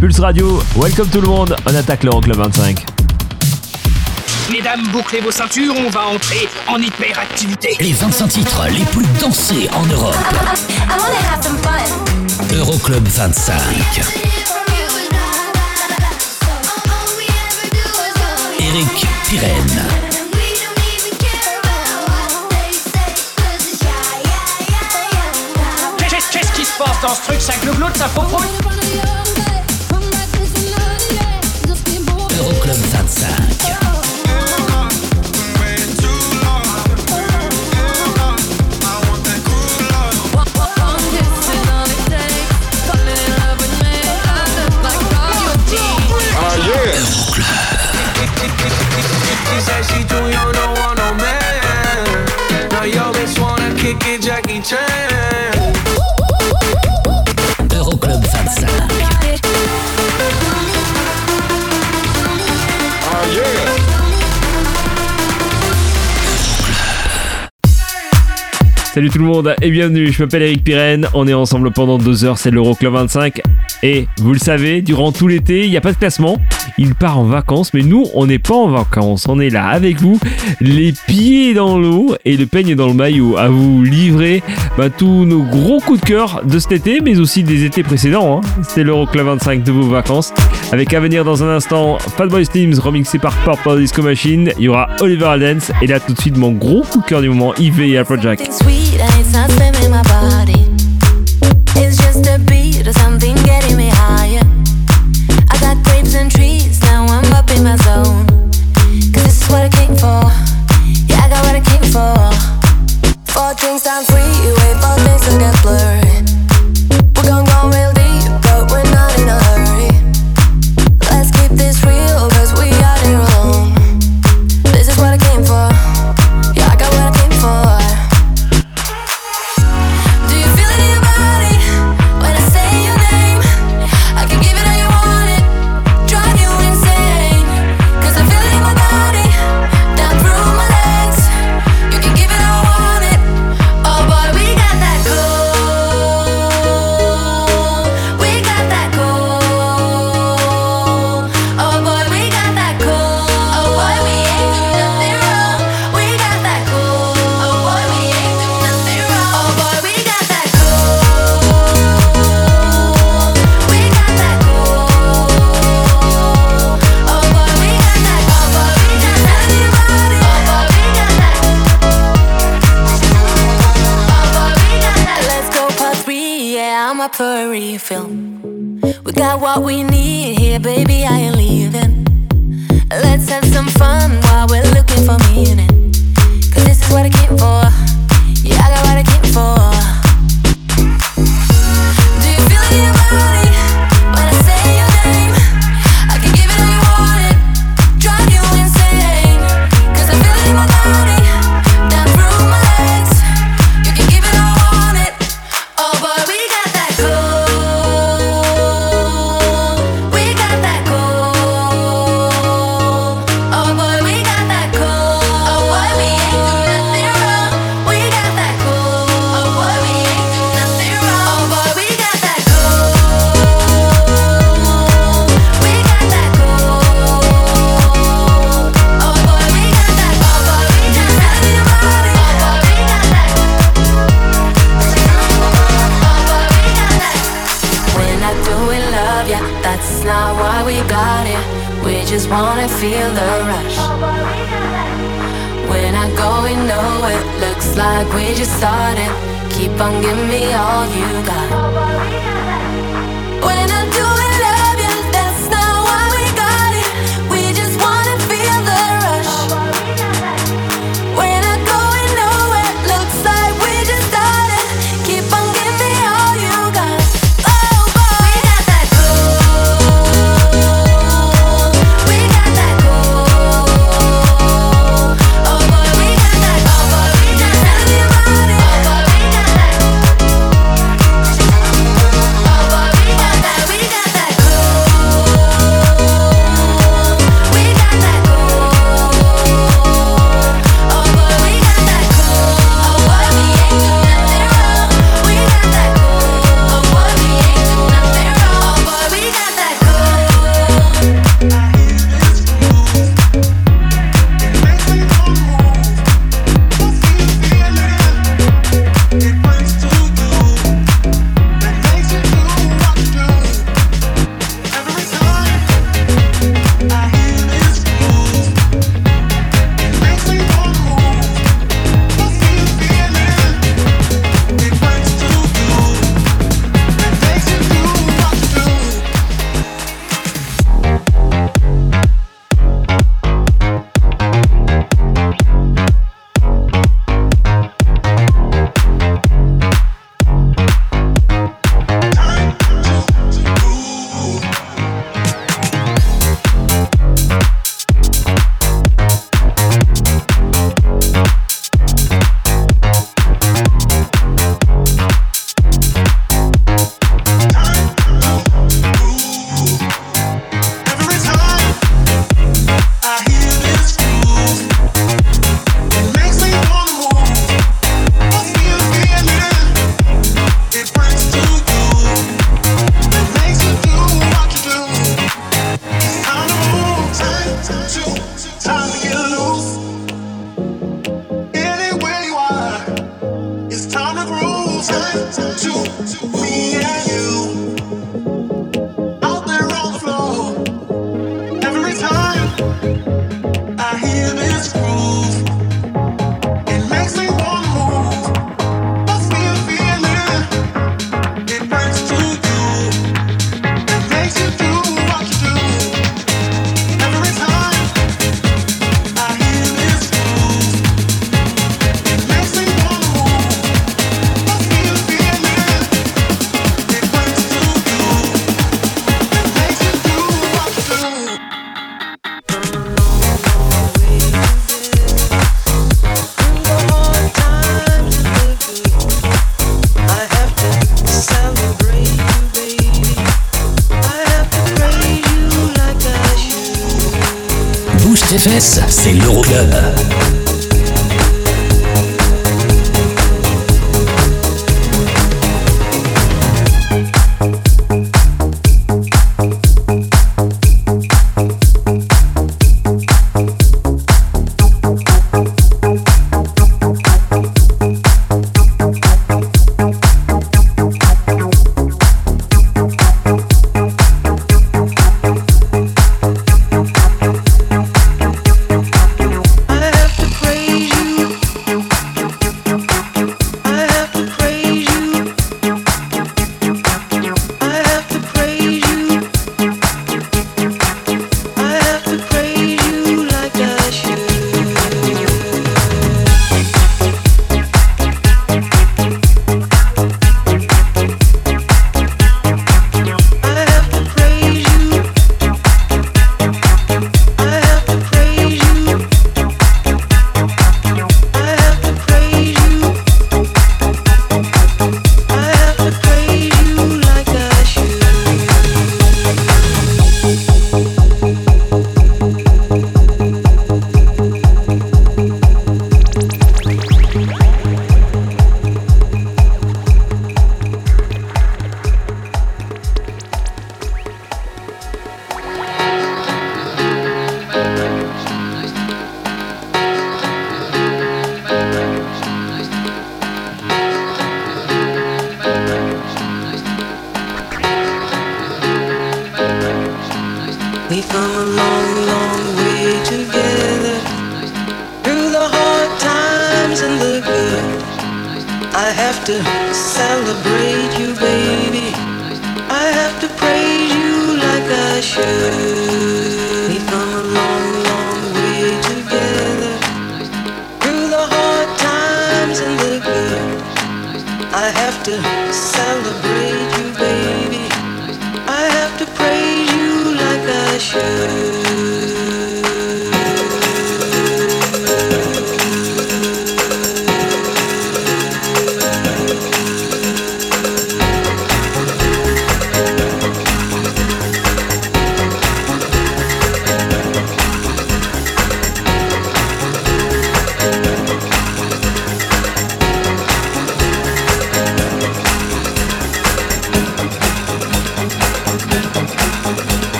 Pulse Radio, welcome tout le monde, on attaque le 25. Mesdames, bouclez vos ceintures, on va entrer en hyperactivité. Les 25 titres les plus dansés en Europe. Euroclub 25. Eric Pirenne. Qu'est-ce qui se passe dans ce truc Ça glougloute, ça faux Santa. Salut tout le monde et bienvenue, je m'appelle Eric Pirenne, on est ensemble pendant deux heures, c'est l'Euroclub 25 et vous le savez, durant tout l'été, il n'y a pas de classement, il part en vacances, mais nous, on n'est pas en vacances, on est là avec vous, les pieds dans l'eau et le peigne dans le maillot, à vous livrer bah, tous nos gros coups de cœur de cet été, mais aussi des étés précédents. Hein. C'est l'Euroclub 25 de vos vacances, avec à venir dans un instant Fatboy Slims remixé par Purple Disco Machine, il y aura Oliver Aldens, et là tout de suite mon gros coup de cœur du moment, Yves et Afrojack. my we just started. Keep on giving me all you got.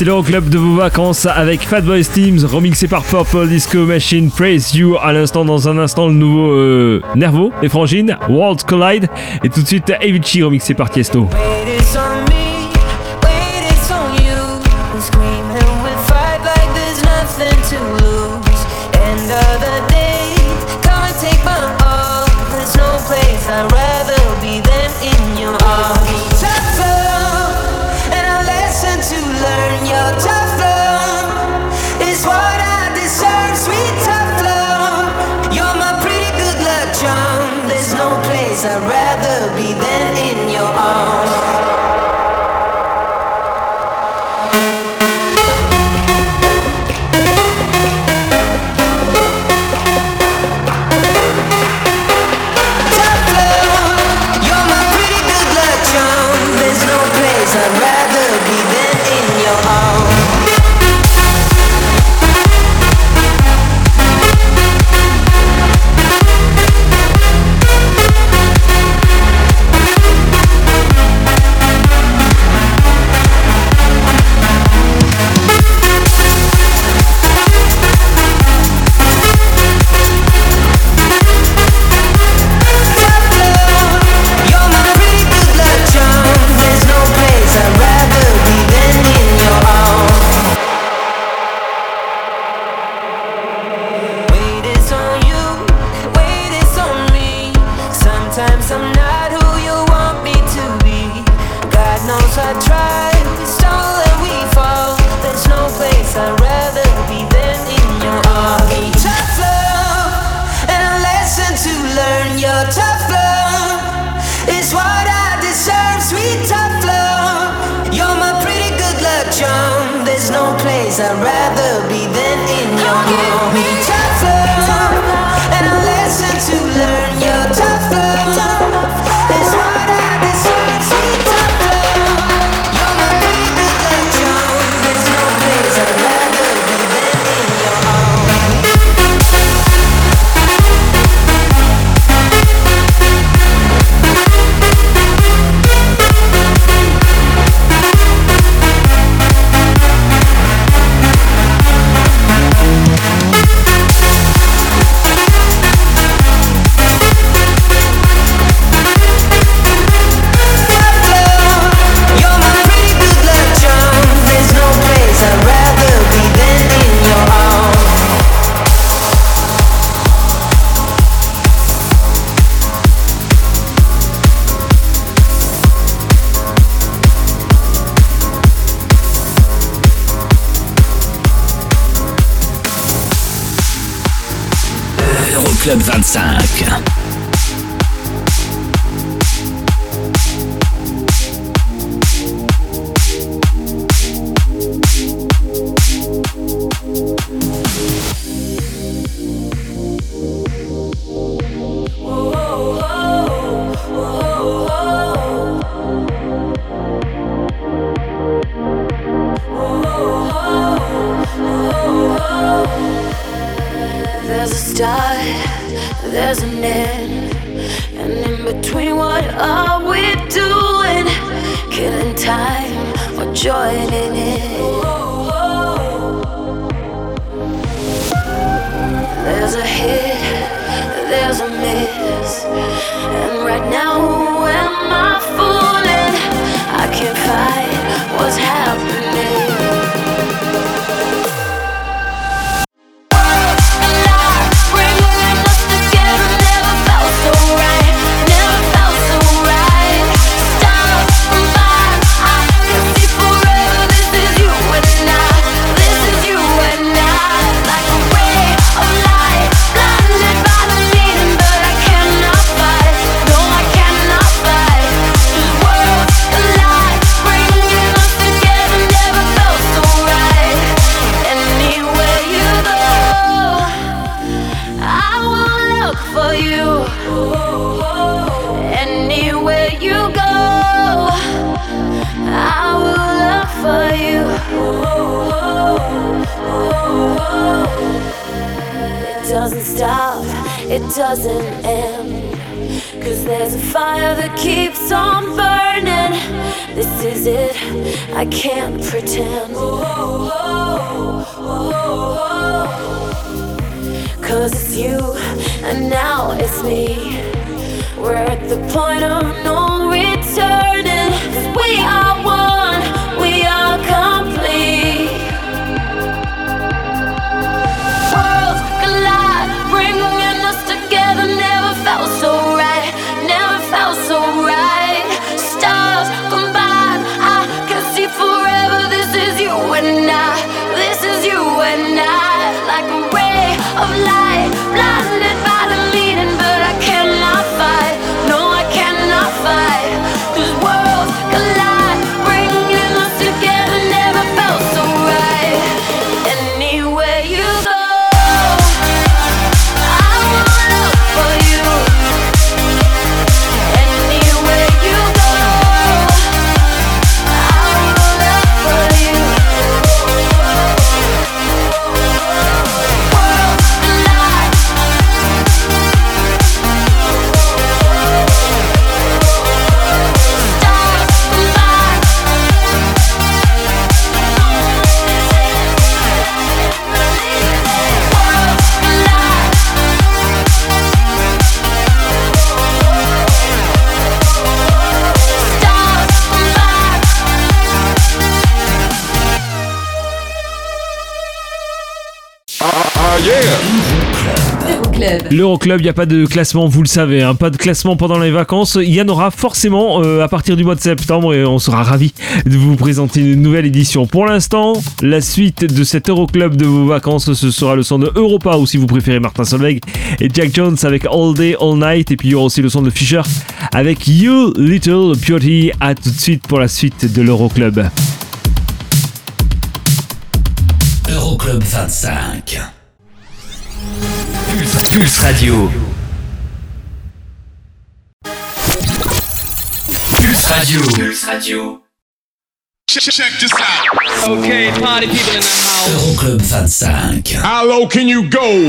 C'est l'Euroclub de vos vacances avec Fatboy Steams, remixé par Purple Disco Machine, Praise You. À l'instant, dans un instant, le nouveau euh, Nervo et Frangine, World Collide. Et tout de suite, Avicii, remixé par Tiesto. It doesn't stop, it doesn't end. Cause there's a fire that keeps on burning. This is it, I can't pretend. Cause it's you, and now it's me. We're at the point of no returning. 'Cause we are one, we are complete. Bringing us together. L'Euroclub, il n'y a pas de classement, vous le savez, hein, pas de classement pendant les vacances. Il y en aura forcément euh, à partir du mois de septembre et on sera ravis de vous présenter une nouvelle édition. Pour l'instant, la suite de cet Euroclub de vos vacances, ce sera le son de Europa ou si vous préférez Martin Solveig et Jack Jones avec All Day, All Night. Et puis il y aura aussi le son de Fisher avec You Little Beauty. À tout de suite pour la suite de l'Euroclub. Euroclub 25. Pulse, Pulse Radio. Pulse Radio. Pulse Radio. Check this out. Okay, party people in the house. Euroclub 25. How low can you go?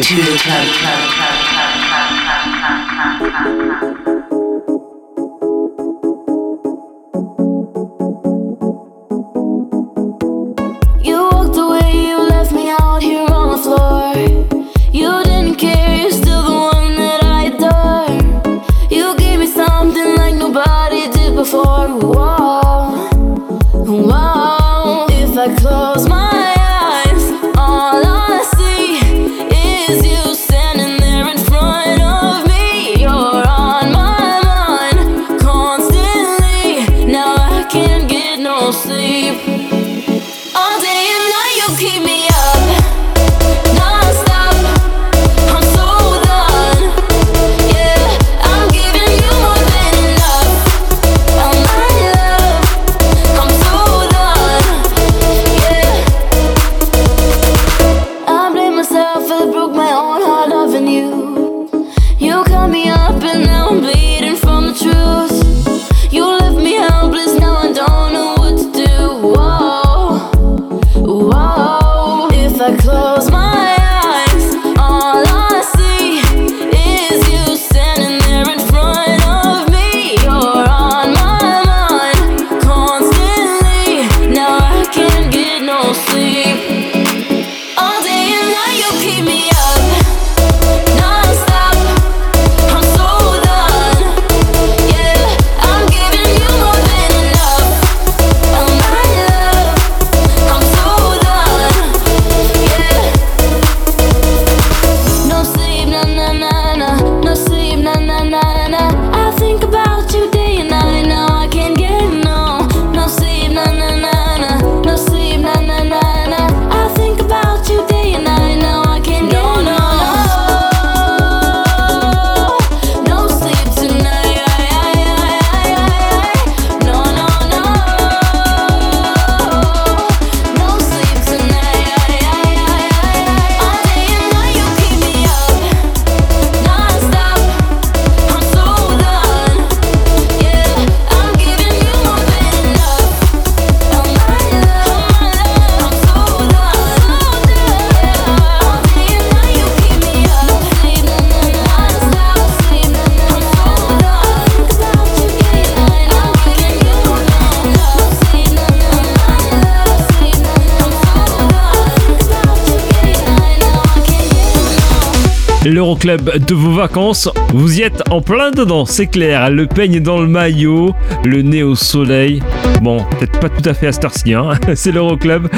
l'Euroclub de vos vacances. Vous y êtes en plein dedans, c'est clair. Le peigne dans le maillot, le nez au soleil. Bon, peut-être pas tout à fait à cette heure-ci, hein. c'est l'Euroclub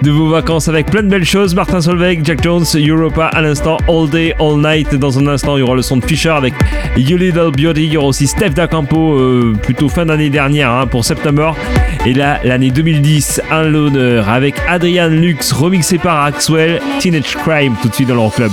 de vos vacances avec plein de belles choses. Martin Solveig, Jack Jones, Europa à l'instant, All Day, All Night. Dans un instant, il y aura le son de Fisher avec You Little Beauty. Il y aura aussi Steph D'Acampo, euh, plutôt fin d'année dernière hein, pour September. Et là, l'année 2010, un l'honneur avec Adrian Lux, remixé par Axwell, Teenage Crime, tout de suite dans l'Euroclub.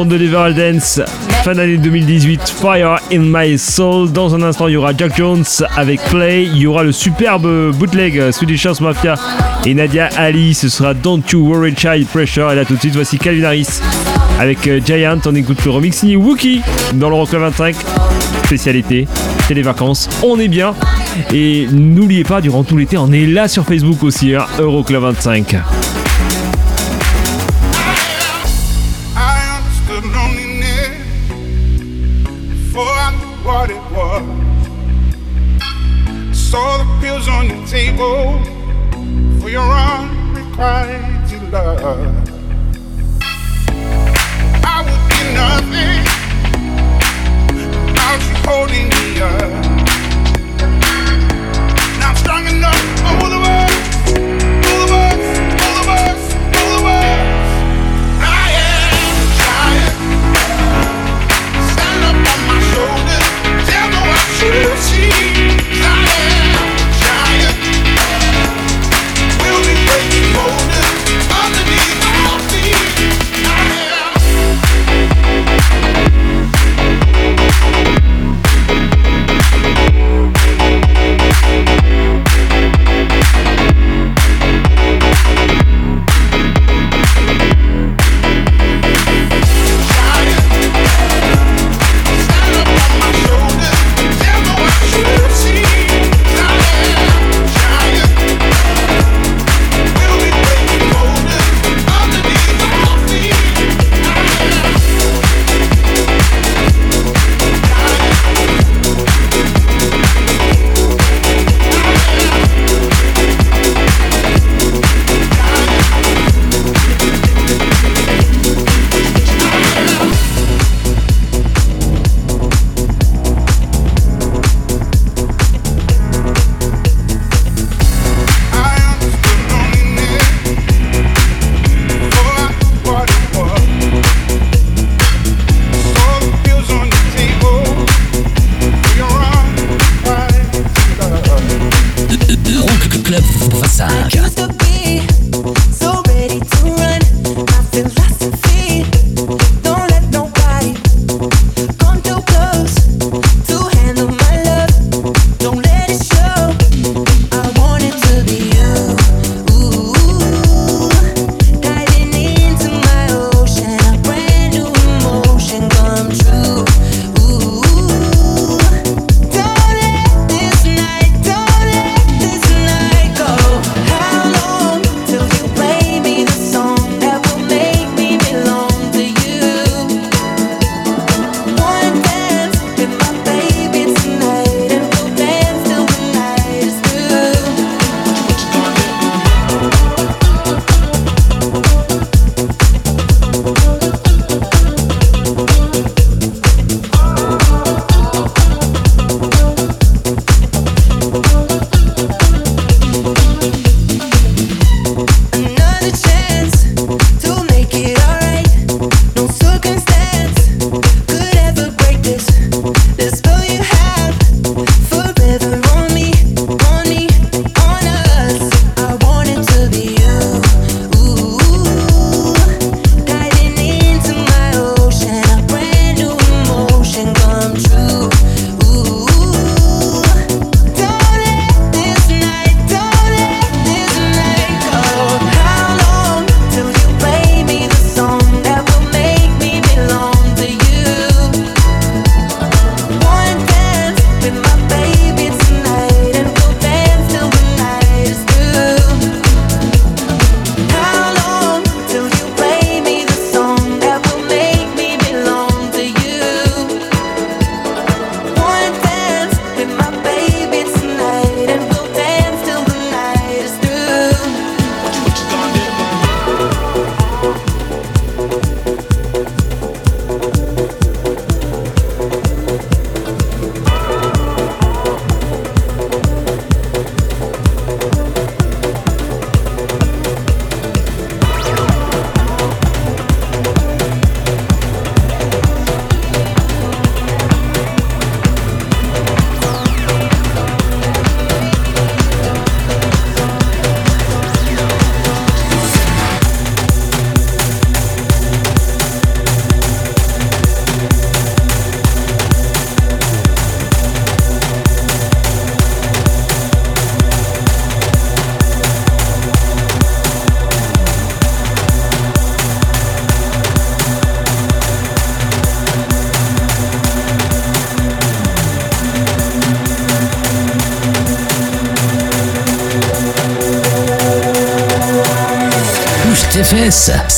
son de Dance, fin d'année 2018, Fire in My Soul. Dans un instant, il y aura Jack Jones avec Play, il y aura le superbe bootleg euh, Swedish House Mafia et Nadia Ali. Ce sera Don't You Worry Child Pressure. Et là, tout de suite, voici Calvin Harris avec euh, Giant. On écoute le remix signé Wookie dans le 25. Spécialité, c'est les vacances, on est bien. Et n'oubliez pas, durant tout l'été, on est là sur Facebook aussi, hein, Euroclub 25.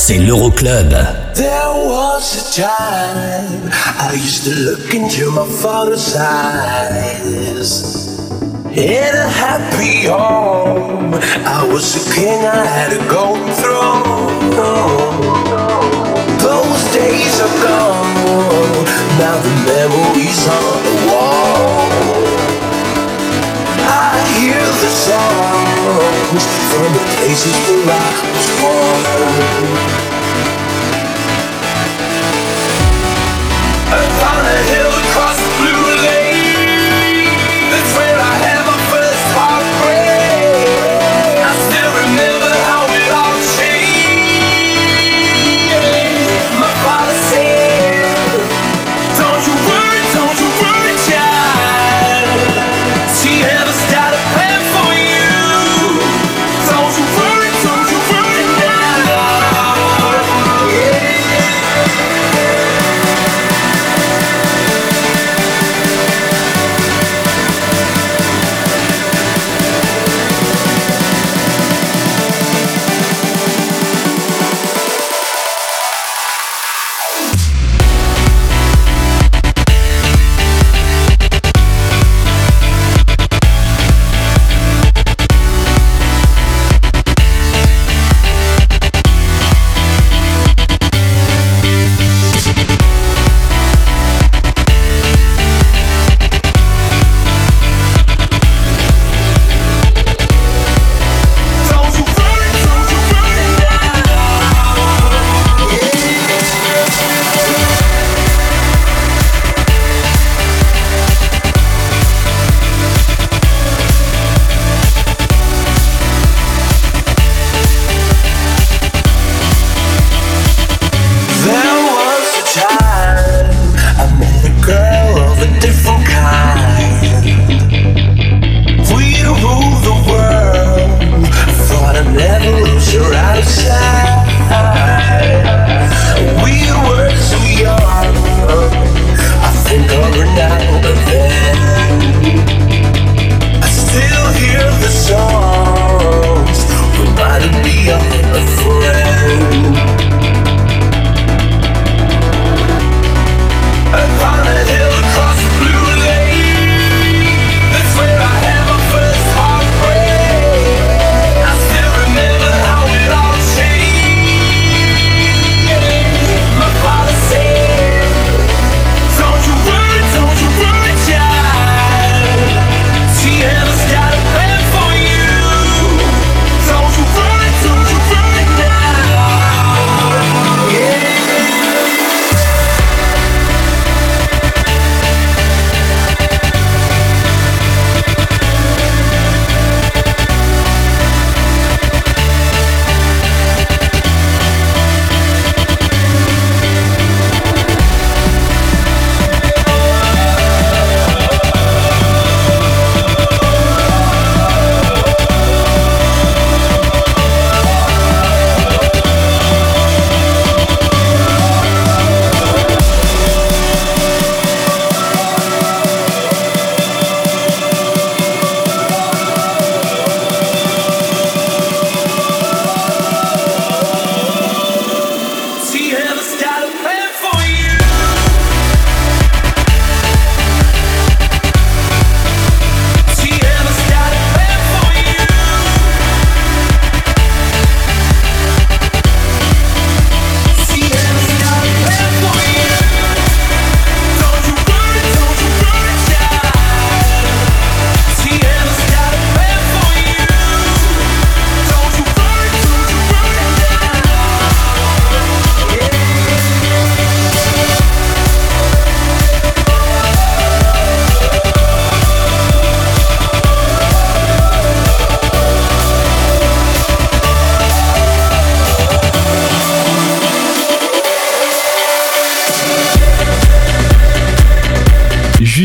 c'est l'Euroclub. There was a time I used to look into my father's eyes. In a happy home, I was a king, I had a golden throne. Those days are gone, now the memories on the wall. from the places where I was born. I found a here.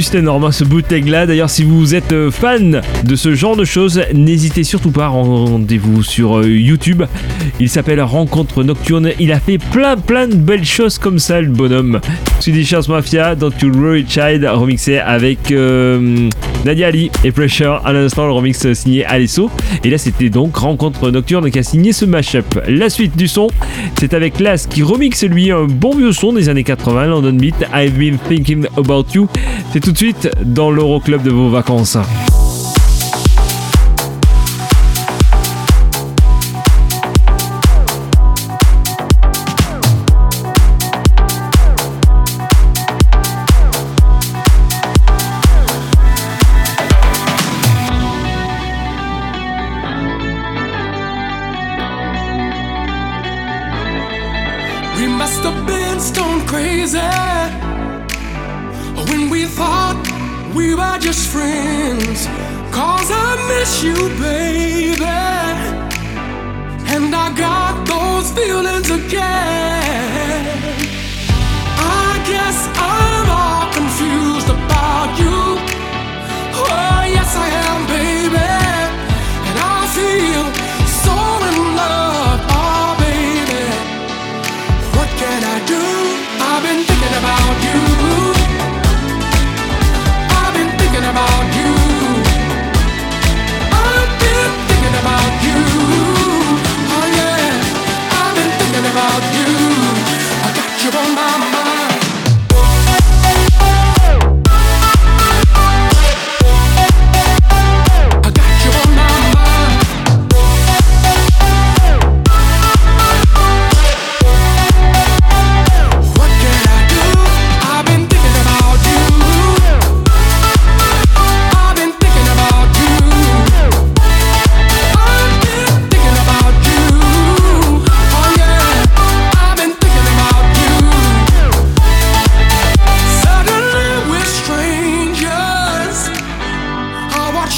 juste énorme hein, ce bootleg là. D'ailleurs, si vous êtes euh, fan de ce genre de choses, n'hésitez surtout pas, rendez-vous sur euh, YouTube. Il s'appelle Rencontre Nocturne. Il a fait plein plein de belles choses comme ça, le bonhomme. Swedish House Mafia, Don't You Worry Child, remixé avec. Euh, Nadia Ali et Pressure. À l'instant, le remix signé Alesso. Et là, c'était donc Rencontre Nocturne qui a signé ce mashup. La suite du son, c'est avec Las qui remixe lui un bon vieux son des années 80, London Beat, I've been thinking about you. C'est tout de suite dans l'Euroclub de vos vacances.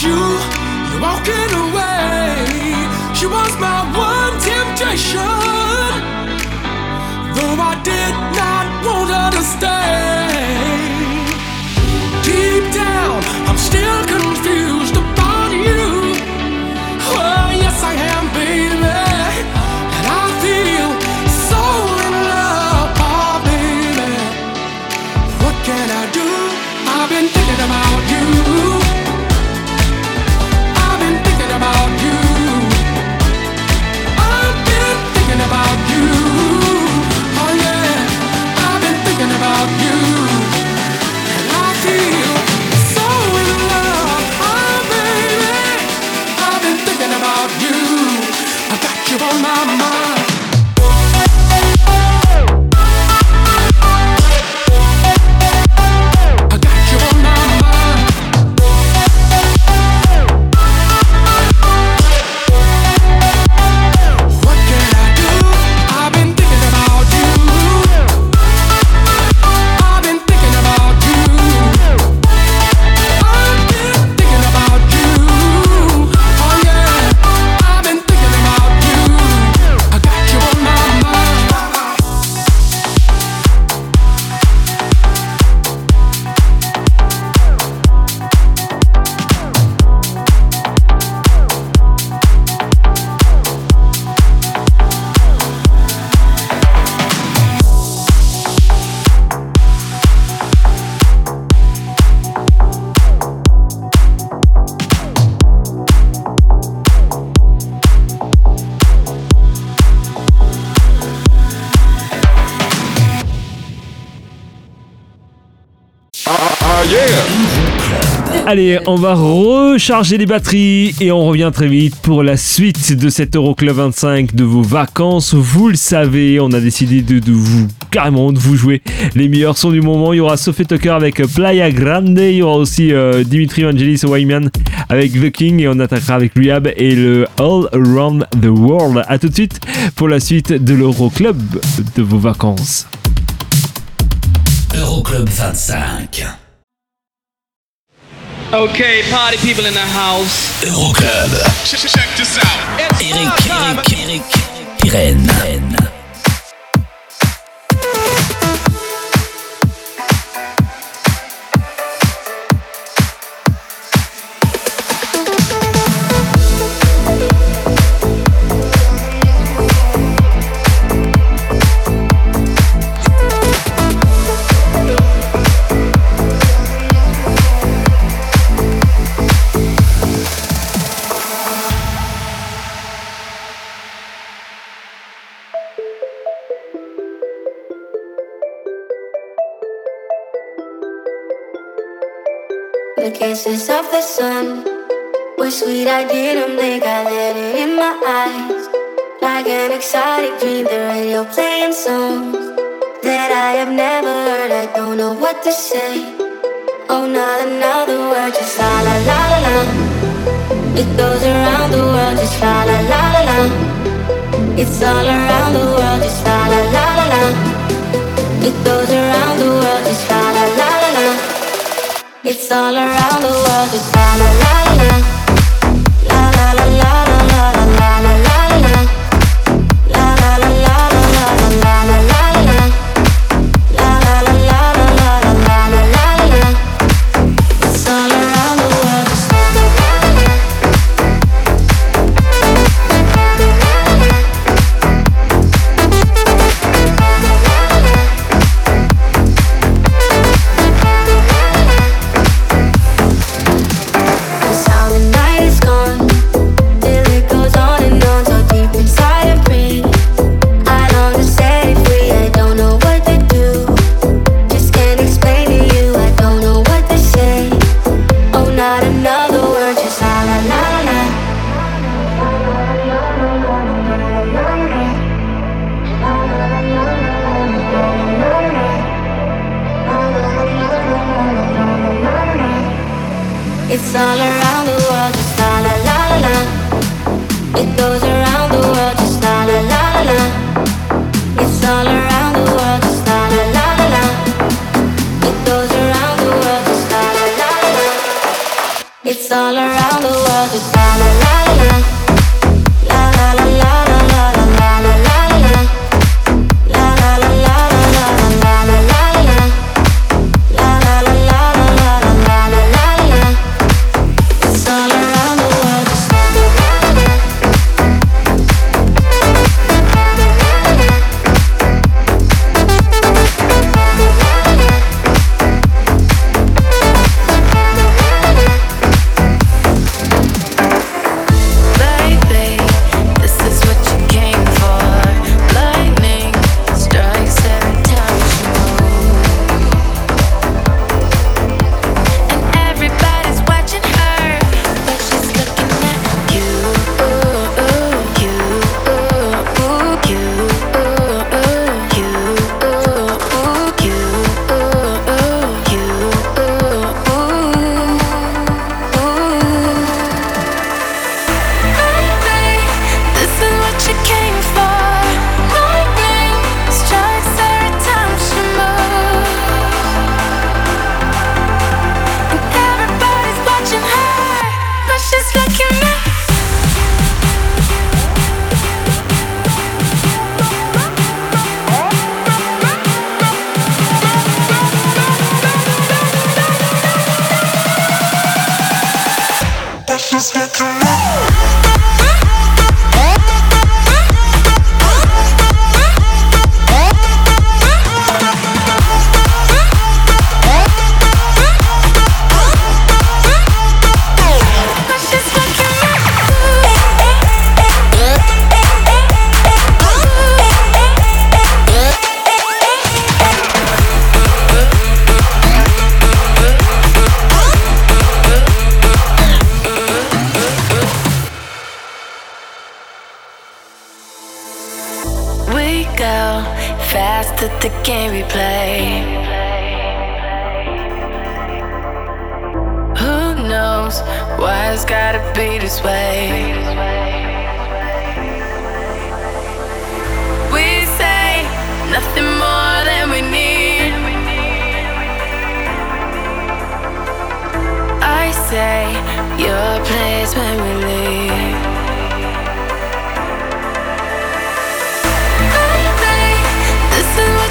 You, you're walking away. She was my one temptation. Though I did not want her to stay. Deep down, I'm still confused about you. Oh, yes, I am, baby. And I feel so in love, oh, baby. What can I do? I've been thinking about you. Allez, on va recharger les batteries et on revient très vite pour la suite de cet Euroclub 25 de vos vacances. Vous le savez, on a décidé de, de vous carrément de vous jouer les meilleurs sons du moment. Il y aura Sophie Tucker avec Playa Grande, il y aura aussi euh, Dimitri Vangelis Wyman avec The King et on attaquera avec Rehab et le All Around the World. A tout de suite pour la suite de l'Euroclub de vos vacances. Euroclub 25. Okay, party people in the house. Euroclub. Check, check this out. It's Eric, time. Eric, Eric. Pirenne. the kisses of the sun were sweet. I didn't think I let it in my eyes. Like an exotic dream, the radio playing songs that I have never heard. I don't know what to say. Oh, not another word, just la la la la la. It goes around the world, just la la la la la. It's all around the world, just la la la la la. It goes around the world, just la la la. It's all around the world. It's all around.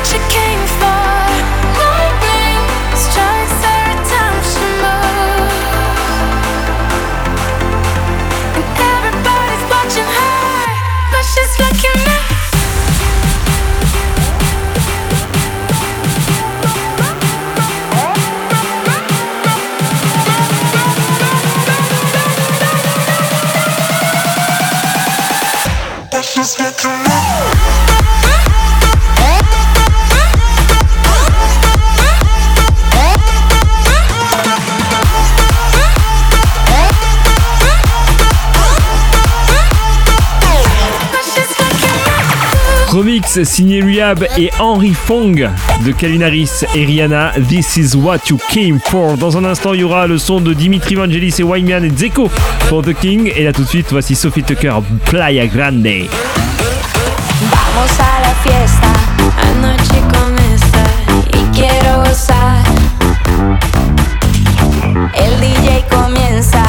she came signé Rehab et Henry Fong de Calvin Harris et Rihanna. This is what you came for. Dans un instant, il y aura le son de Dimitri Vangelis et Wyman et Zeko pour The King. Et là tout de suite, voici Sophie Tucker, Playa Grande. Vamos a la fiesta, anoche comienza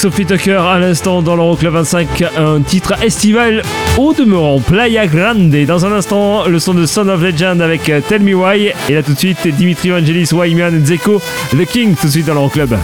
Sophie Tucker à l'instant dans l'Euroclub 25, un titre estival au demeurant, Playa Grande. Dans un instant, le son de Son of Legend avec euh, Tell Me Why. Et là tout de suite, Dimitri Vangelis, Wyman Zeko, The King, tout de suite dans l'Euroclub.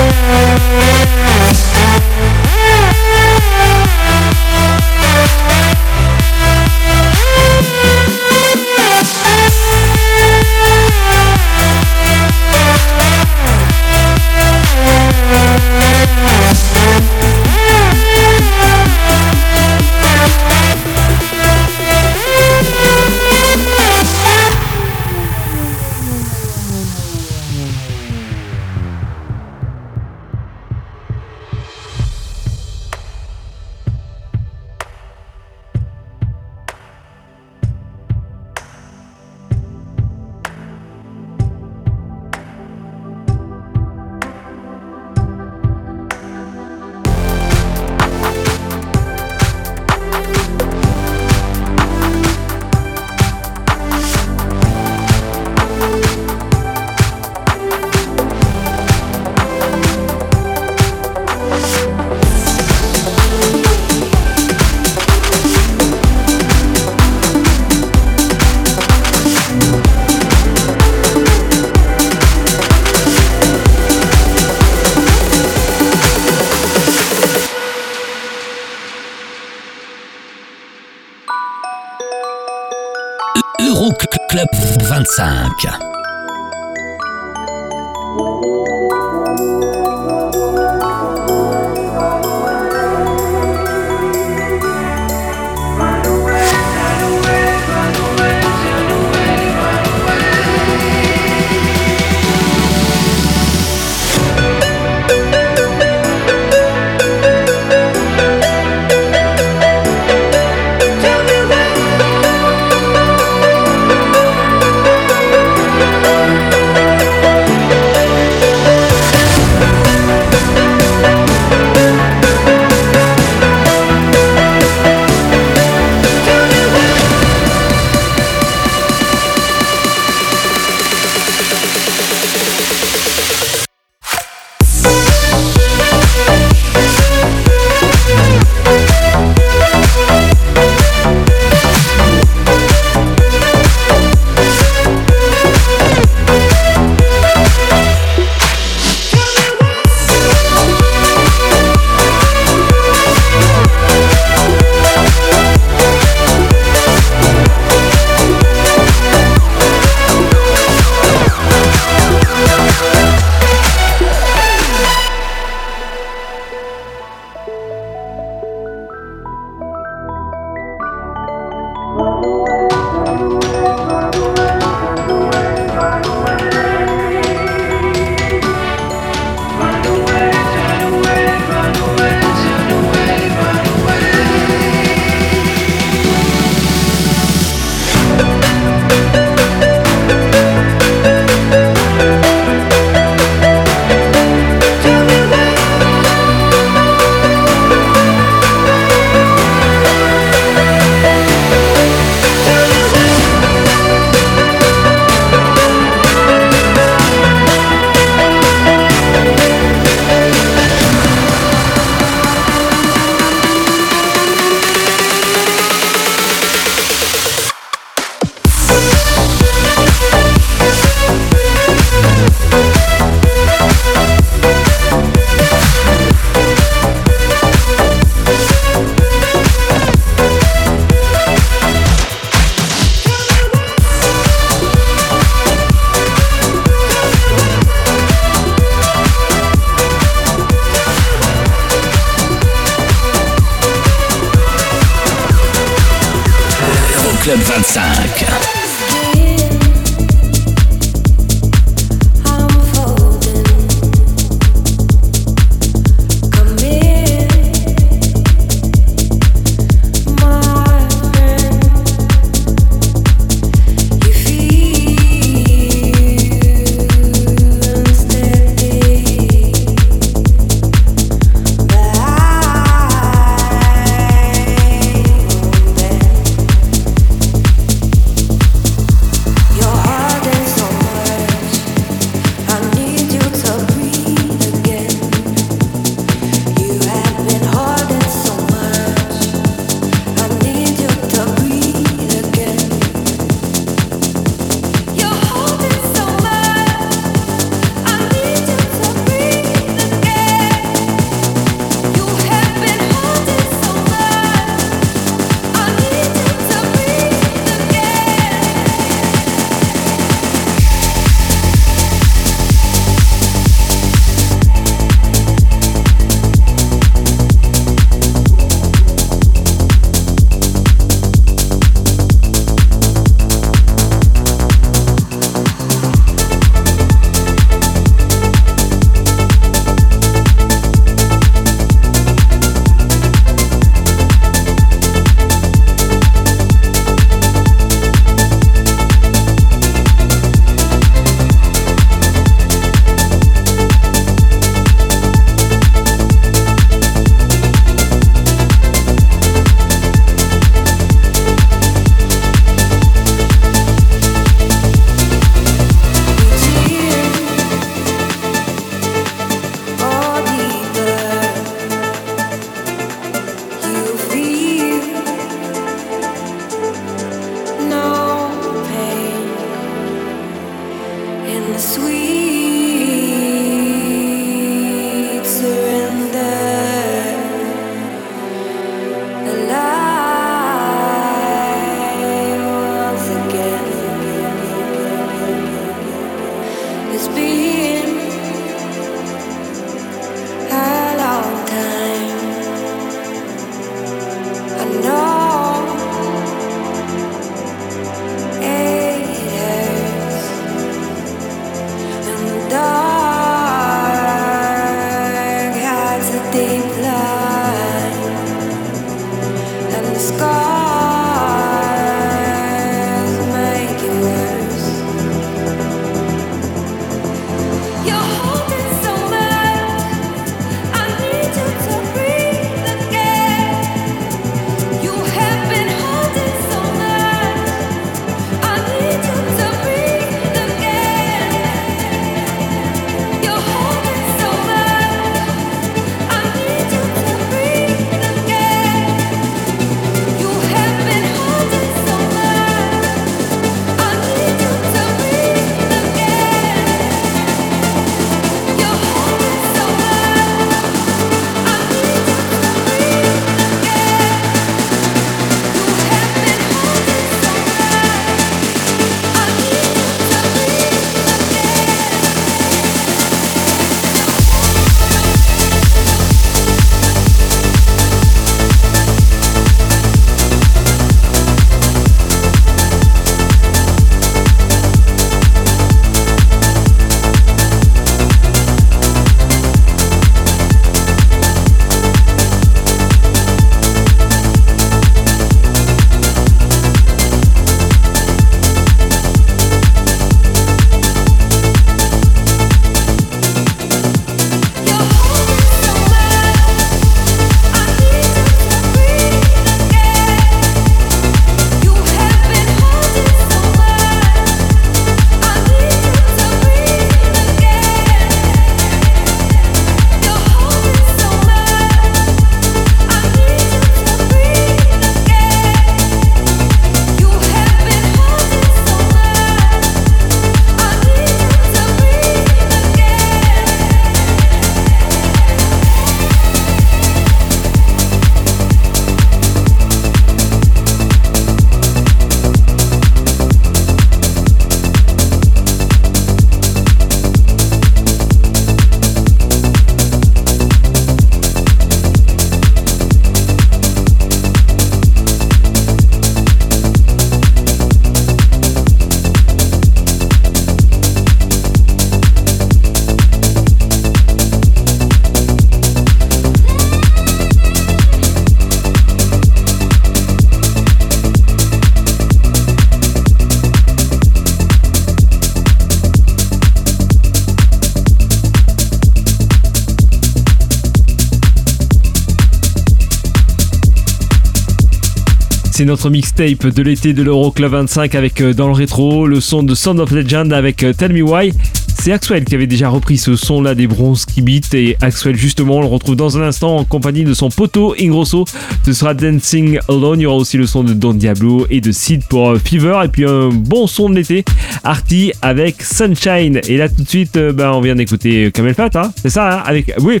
C'est notre mixtape de l'été de l'Euroclub 25 avec euh, dans le rétro le son de Sound of Legend avec euh, Tell Me Why. C'est Axwell qui avait déjà repris ce son-là des bronzes qui beat et Axwell justement on le retrouve dans un instant en compagnie de son poteau Ingrosso. Ce sera Dancing Alone. Il y aura aussi le son de Don Diablo et de Sid pour euh, Fever et puis un bon son de l'été Artie avec Sunshine. Et là tout de suite, ben, on vient d'écouter Kamel Fat, hein c'est ça, hein avec oui.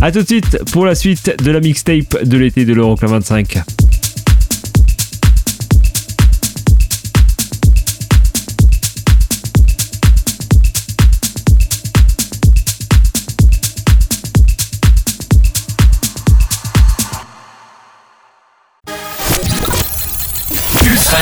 À tout de suite pour la suite de la mixtape de l'été de l'Euroclub 25.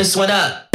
this one up.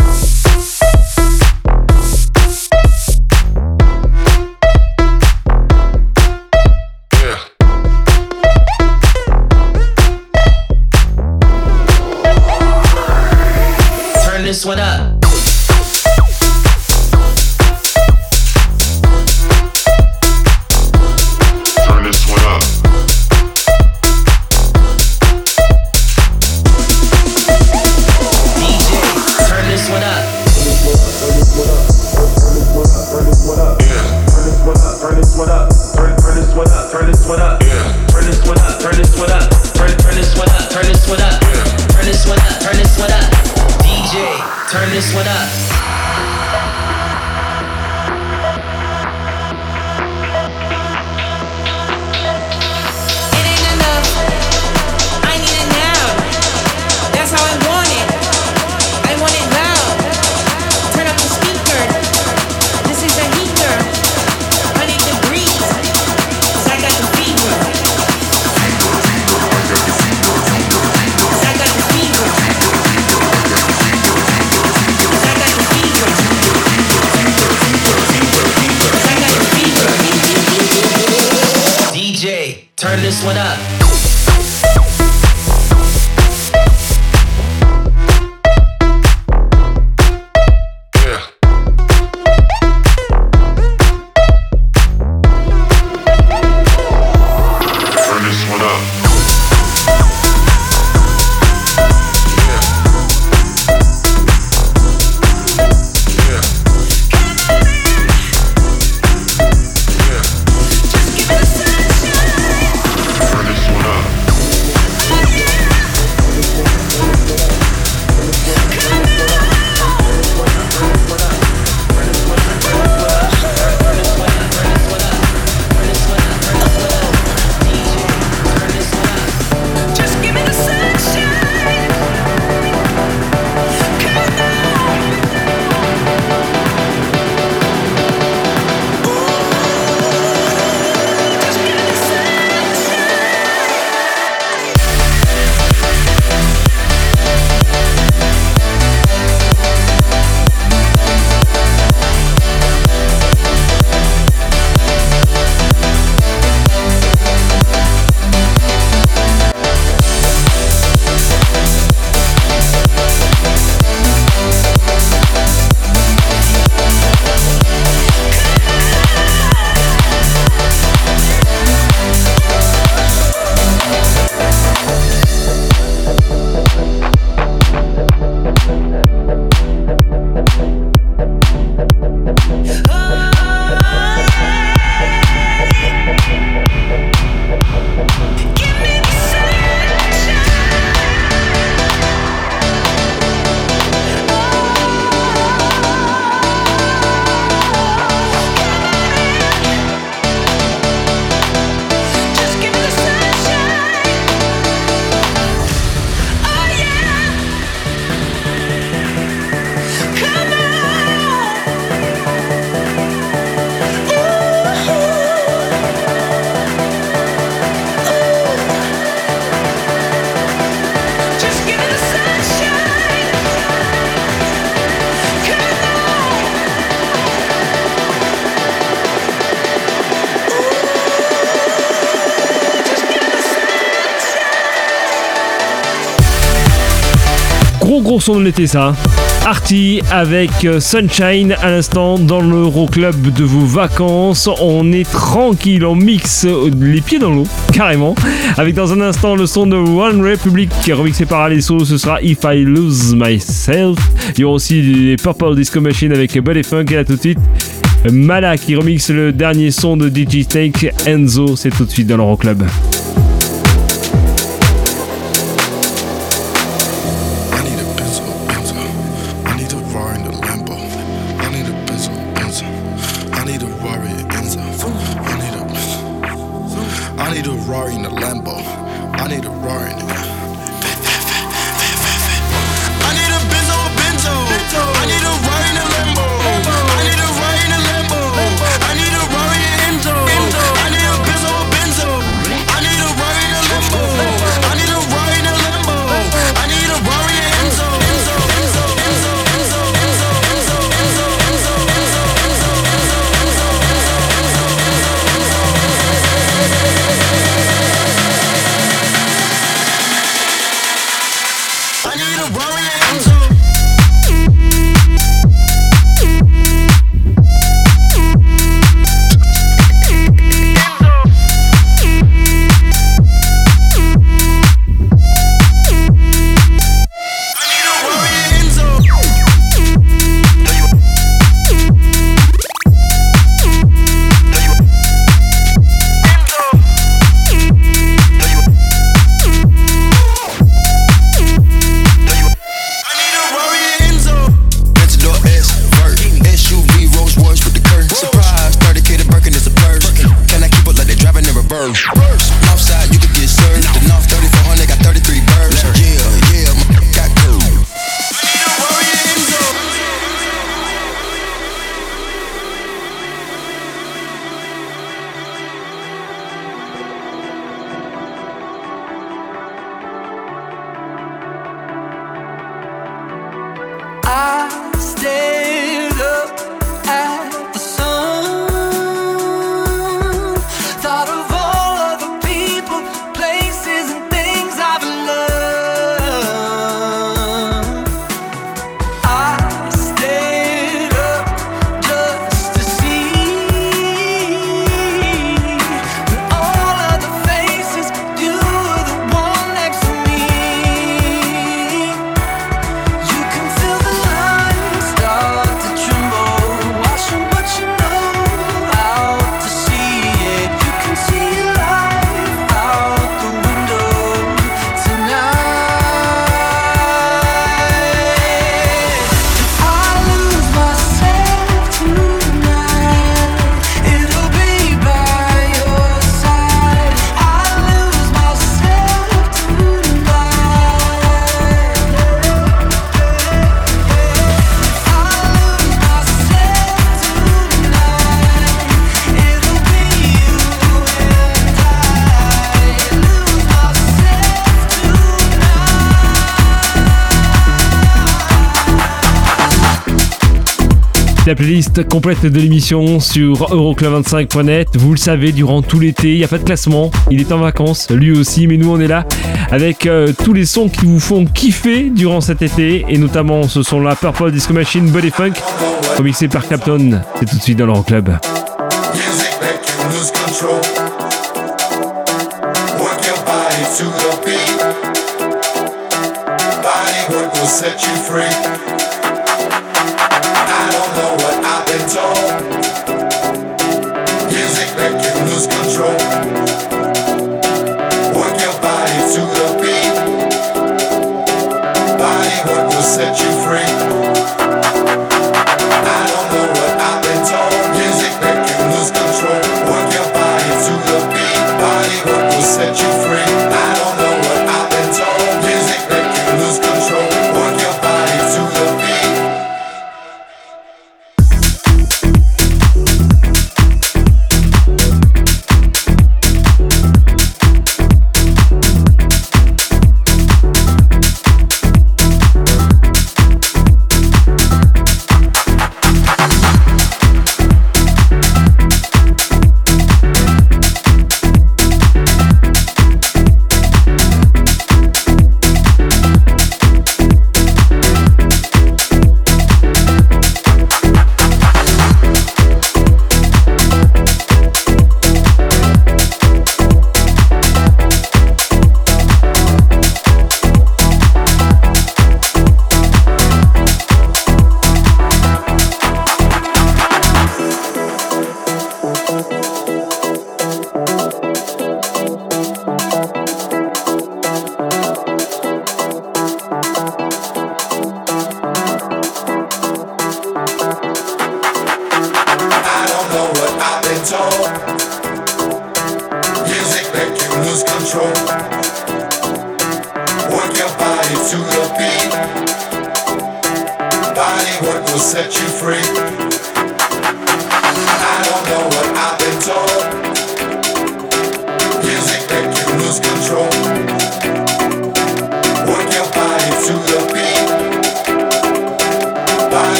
Gros gros son de l'été ça. Hein. Artie avec euh, Sunshine à l'instant dans l'Euroclub de vos vacances. On est tranquille, on mixe euh, les pieds dans l'eau, carrément. Avec dans un instant le son de One Republic qui est remixé par Alesso, ce sera If I Lose Myself. Il y aura aussi les Purple Disco Machine avec Buddy Funk et là tout de suite. Mala qui remixe le dernier son de DJ Enzo, c'est tout de suite dans l'Euroclub. Club. complète de l'émission sur euroclub25.net. Vous le savez, durant tout l'été, il n'y a pas de classement. Il est en vacances, lui aussi, mais nous on est là avec euh, tous les sons qui vous font kiffer durant cet été, et notamment ce sont la Purple Disco Machine, Body Funk, remixé par Captain. C'est tout de suite dans l'Euroclub. Body work will set you free. Music make you lose control.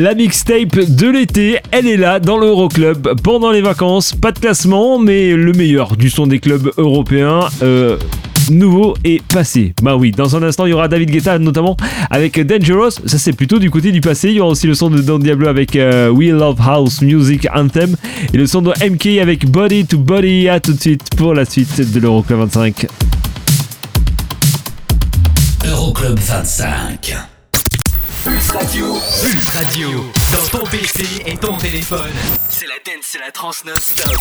La mixtape de l'été, elle est là dans l'Euroclub pendant les vacances. Pas de classement, mais le meilleur du son des clubs européens. euh, Nouveau et passé. Bah oui, dans un instant, il y aura David Guetta notamment avec Dangerous. Ça, c'est plutôt du côté du passé. Il y aura aussi le son de Don Diablo avec euh, We Love House Music Anthem et le son de MK avec Body to Body. À tout de suite pour la suite de l'Euroclub 25. Euroclub 25. Pulse Radio. Pulse Radio. Dans ton PC et ton téléphone. C'est la dance, c'est la trans non-stop.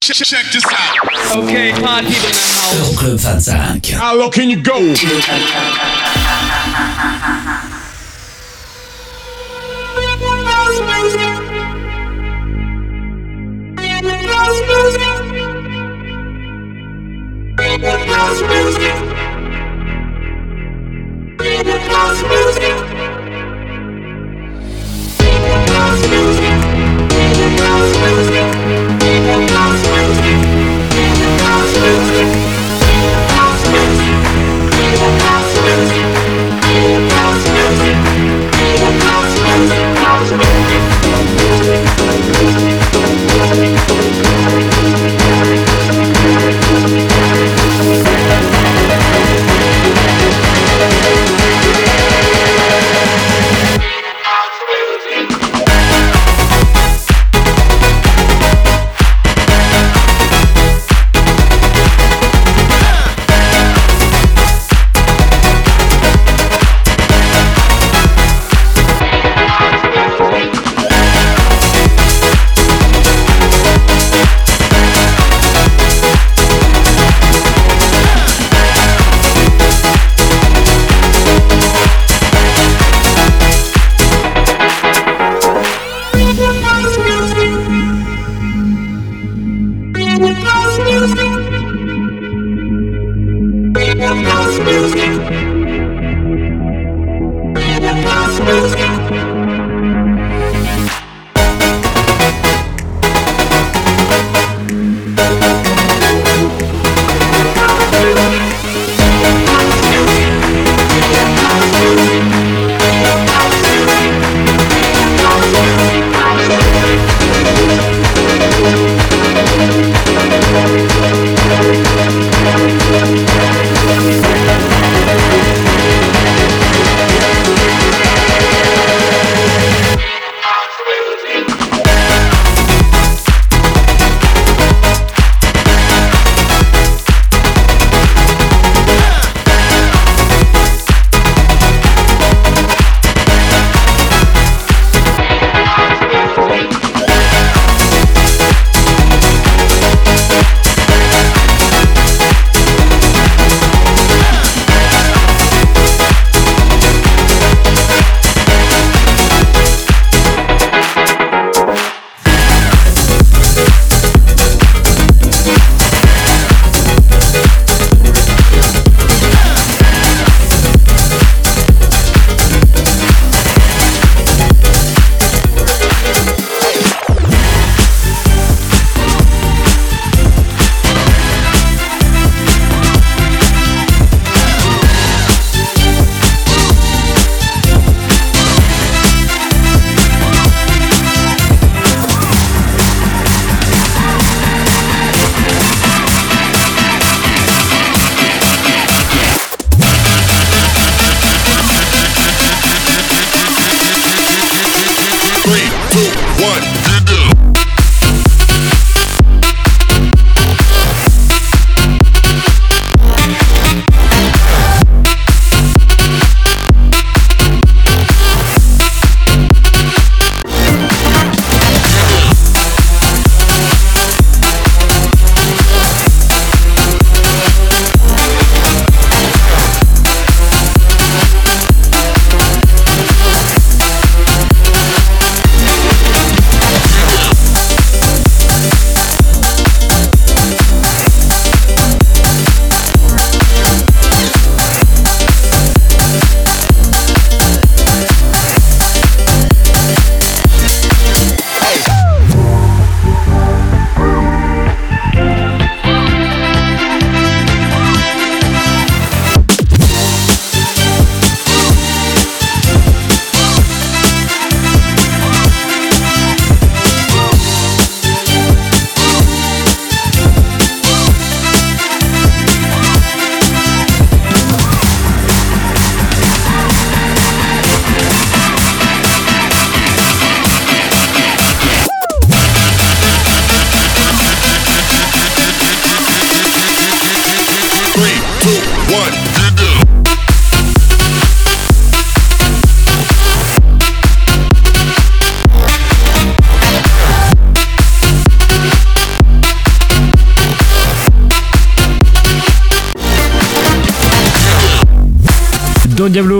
Check, check this out. Okay, party people in the house. Euroclub 25. How low can you go? Deep house music. Music.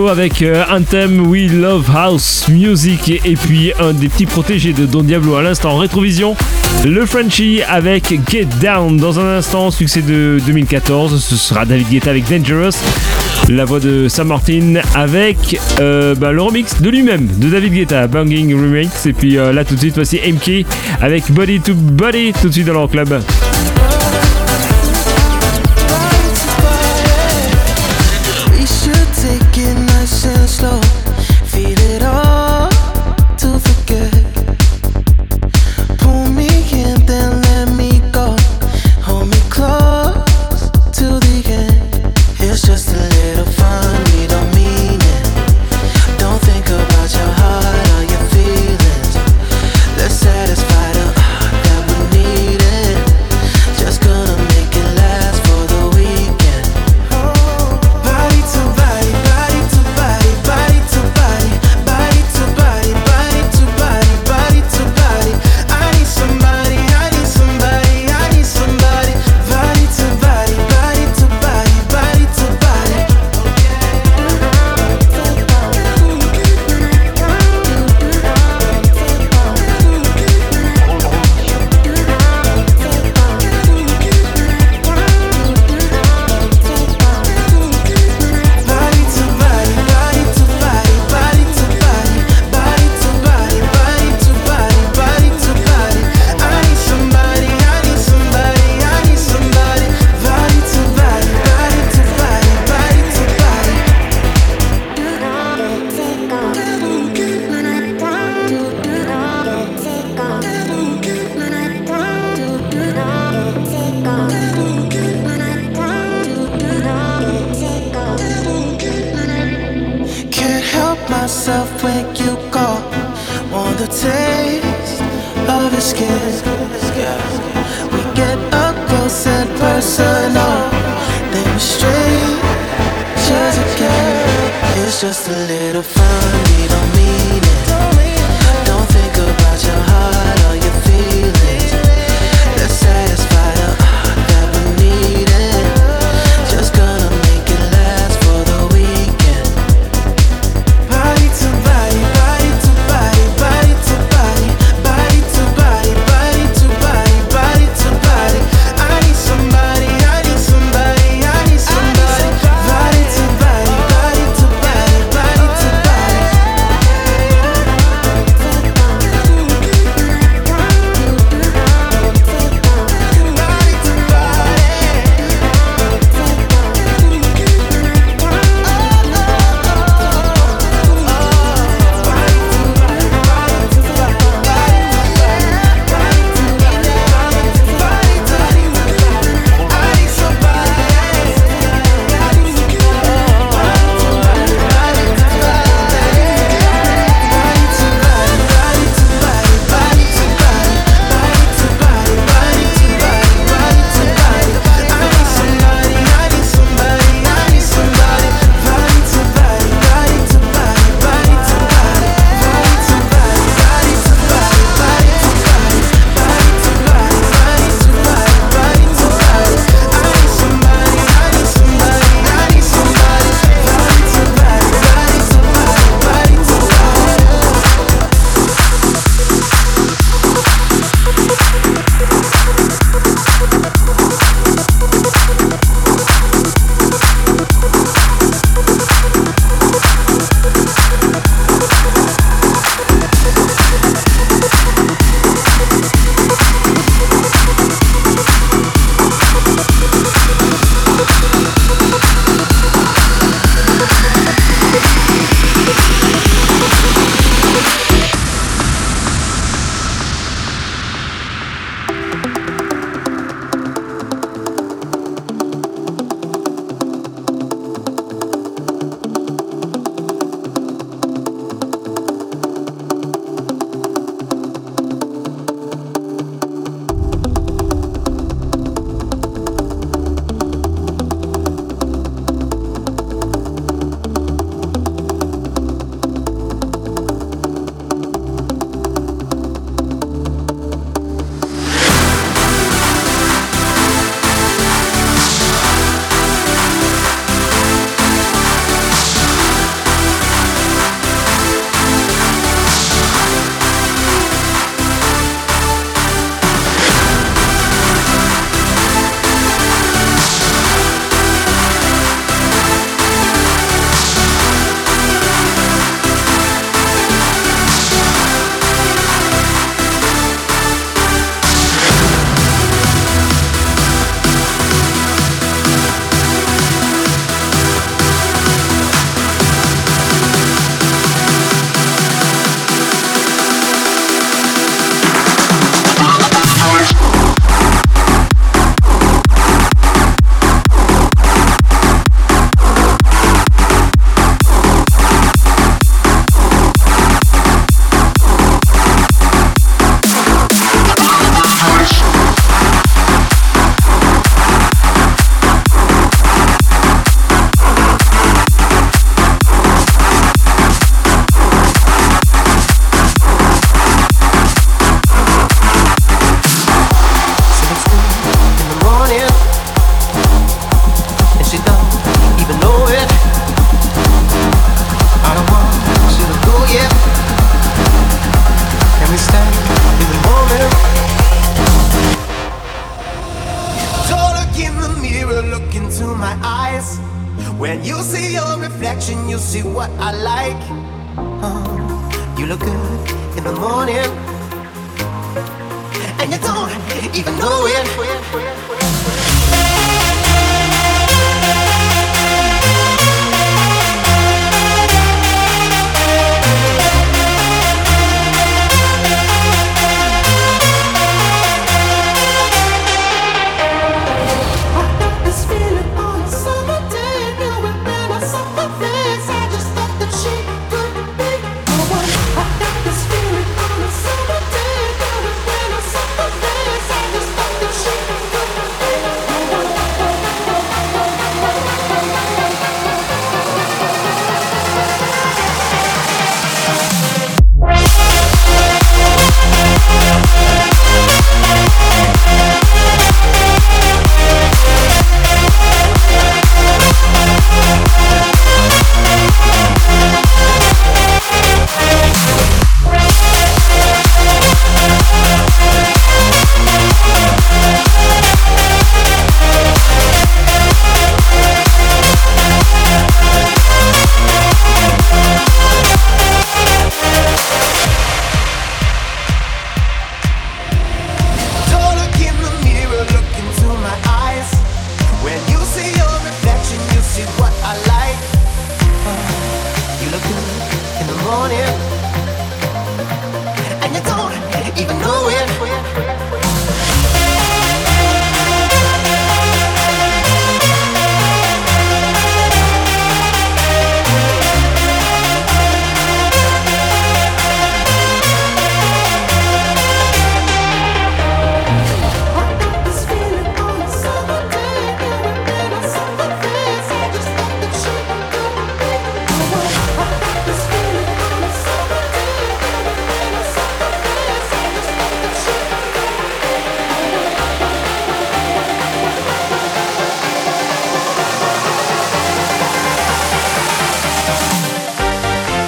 avec euh, Anthem We Love House Music et puis un des petits protégés de Don Diablo à l'instant en rétrovision le Frenchy avec Get Down. Dans un instant succès de 2014 ce sera David Guetta avec Dangerous la voix de Sam Martin avec euh, bah, le remix de lui-même de David Guetta Banging Remix et puis euh, là tout de suite voici MK avec Body to Body tout de suite dans leur club.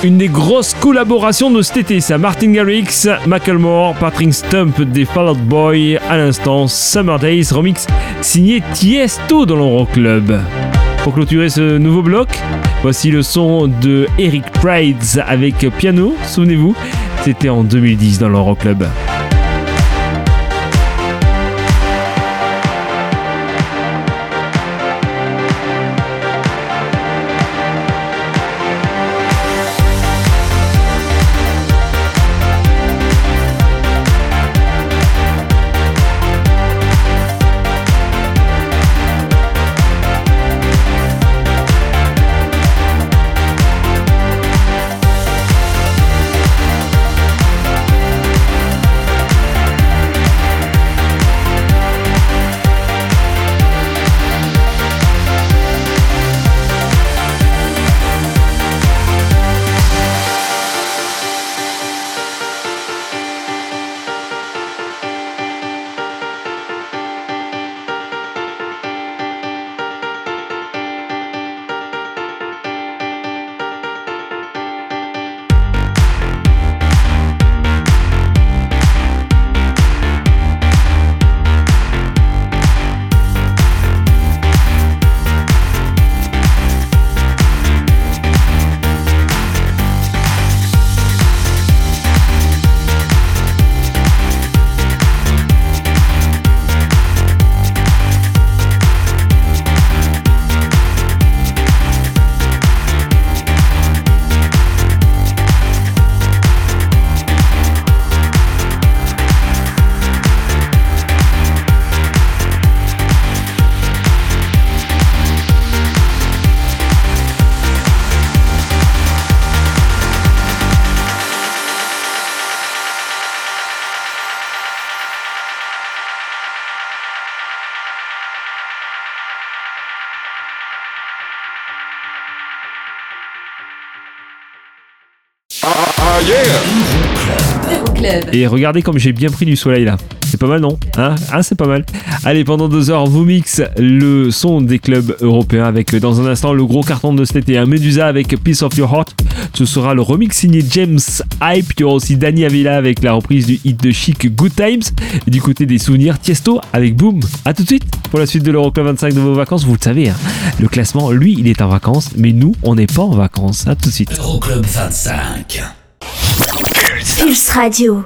Une des grosses collaborations de cet été, ça. Martin Garrix, Macklemore, Patrick Stump des Fall Out Boy, à l'instant Summer Days remix signé Tiesto dans l'Euro Club. Pour clôturer ce nouveau bloc, voici le son de Eric Prides avec piano, souvenez-vous, c'était en 2010 dans l'Euro Club. Et regardez comme j'ai bien pris du soleil là. C'est pas mal, non Hein, hein C'est pas mal. Allez, pendant deux heures, vous mixe le son des clubs européens avec, euh, dans un instant, le gros carton de cet été, un Medusa avec Piece of Your Heart. Ce sera le remix signé James Hype. Il y aura aussi Dani Avila avec la reprise du hit de Chic Good Times. Et du côté des souvenirs, Tiesto avec Boom. A tout de suite pour la suite de l'Euroclub 25 de vos vacances. Vous le savez, hein. le classement, lui, il est en vacances, mais nous, on n'est pas en vacances. A tout de suite. Euroclub 25. Pulse Radio.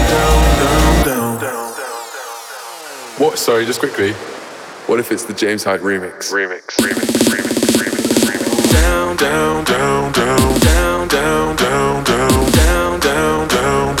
What? Sorry, just quickly. What if it's the James Hyde remix? Remix. Remix. Down, down, down, down, down, down, down, down, down, down, down, down, down, down,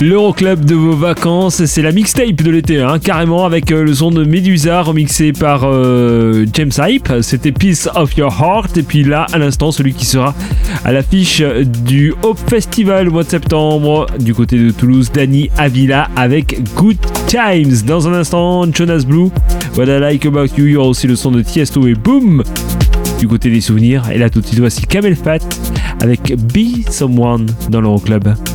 L'Euroclub de vos vacances, c'est la mixtape de l'été, hein, carrément, avec euh, le son de Medusa remixé par euh, James Hype. C'était Piece of Your Heart. Et puis là, à l'instant, celui qui sera à l'affiche du Hope Festival au mois de septembre, du côté de Toulouse, Danny Avila avec Good Times. Dans un instant, Jonas Blue, What I Like About You. Il y aura aussi le son de Tiesto et Boom du côté des souvenirs. Et là, tout de suite, voici Kamel Fat avec Be Someone dans l'Euroclub. Club.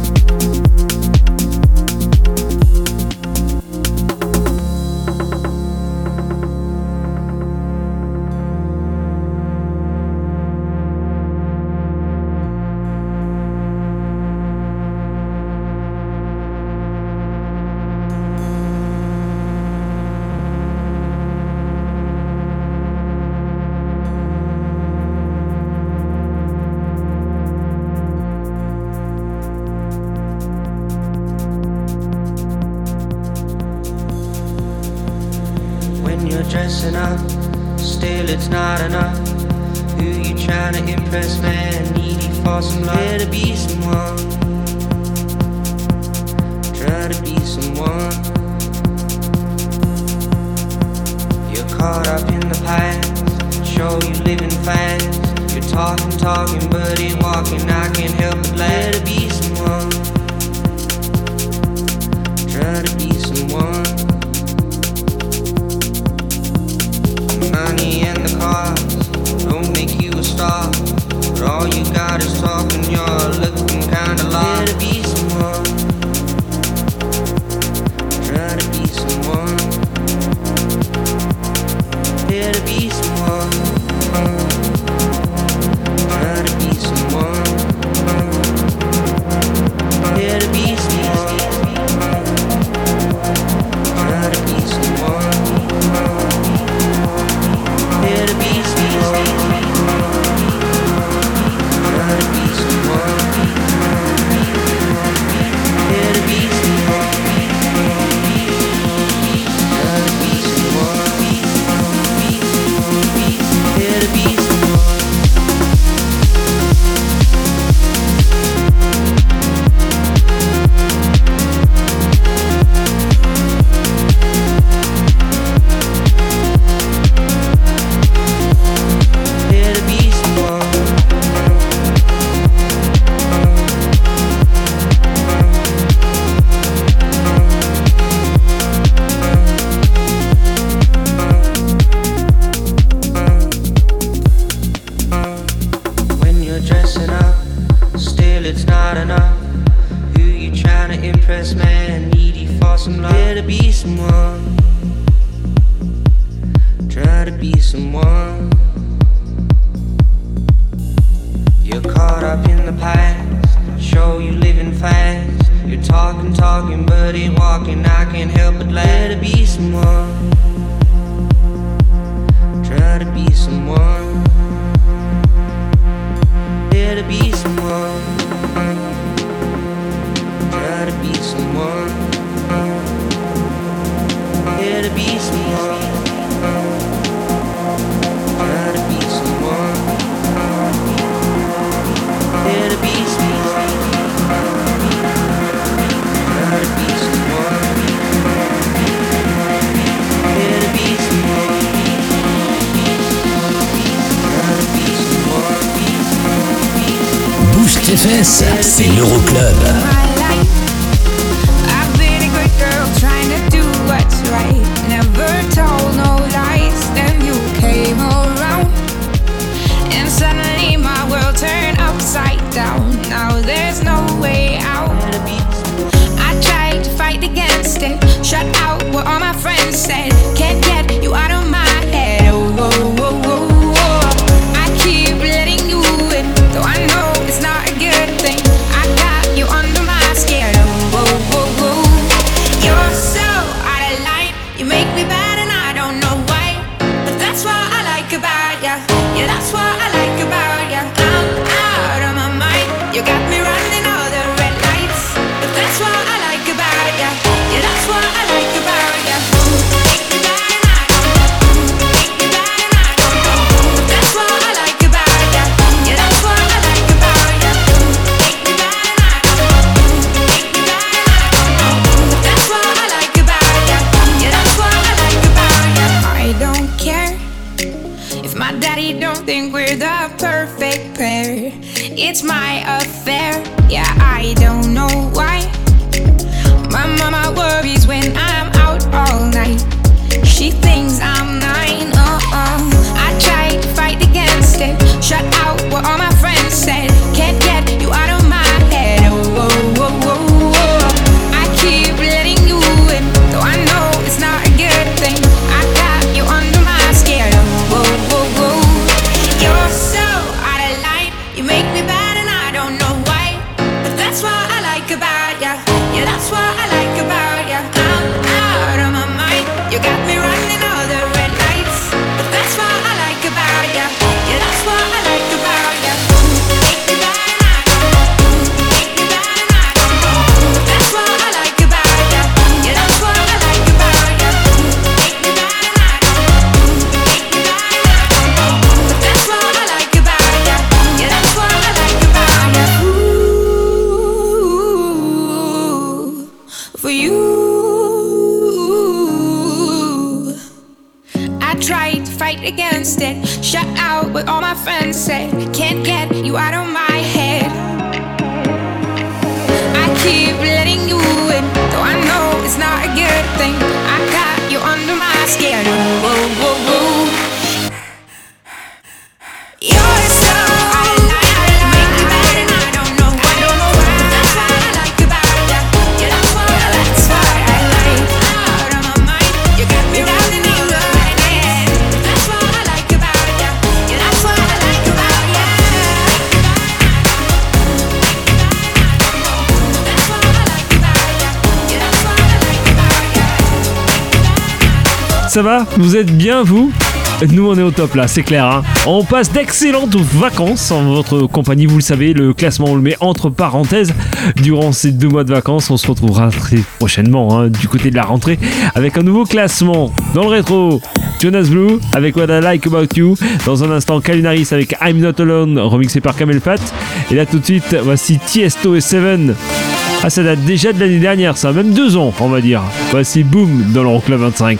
ça va Vous êtes bien, vous nous on est au top là, c'est clair. Hein. On passe d'excellentes vacances en votre compagnie, vous le savez, le classement on le met entre parenthèses. Durant ces deux mois de vacances, on se retrouvera très prochainement hein, du côté de la rentrée avec un nouveau classement dans le rétro. Jonas Blue avec What I Like About You. Dans un instant, Kalinaris avec I'm Not Alone, remixé par Kamel Fat. Et là tout de suite, voici Tiesto et Seven. Ah ça date déjà de l'année dernière, ça, même deux ans on va dire. Voici Boom dans le l'Euroclub 25.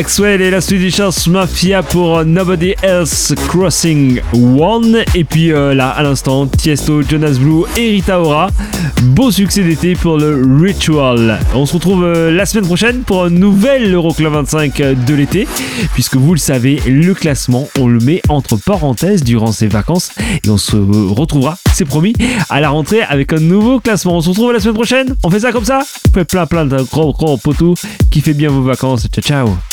Axwell et la Swedish Mafia pour Nobody Else Crossing One. Et puis euh, là, à l'instant, Tiesto, Jonas Blue et Rita Ora. Beau succès d'été pour le Ritual. On se retrouve euh, la semaine prochaine pour un nouvel Euroclub 25 de l'été. Puisque vous le savez, le classement, on le met entre parenthèses durant ces vacances. Et on se retrouvera, c'est promis, à la rentrée avec un nouveau classement. On se retrouve la semaine prochaine. On fait ça comme ça faites plein plein de gros gros potou. Kiffez bien vos vacances. Ciao ciao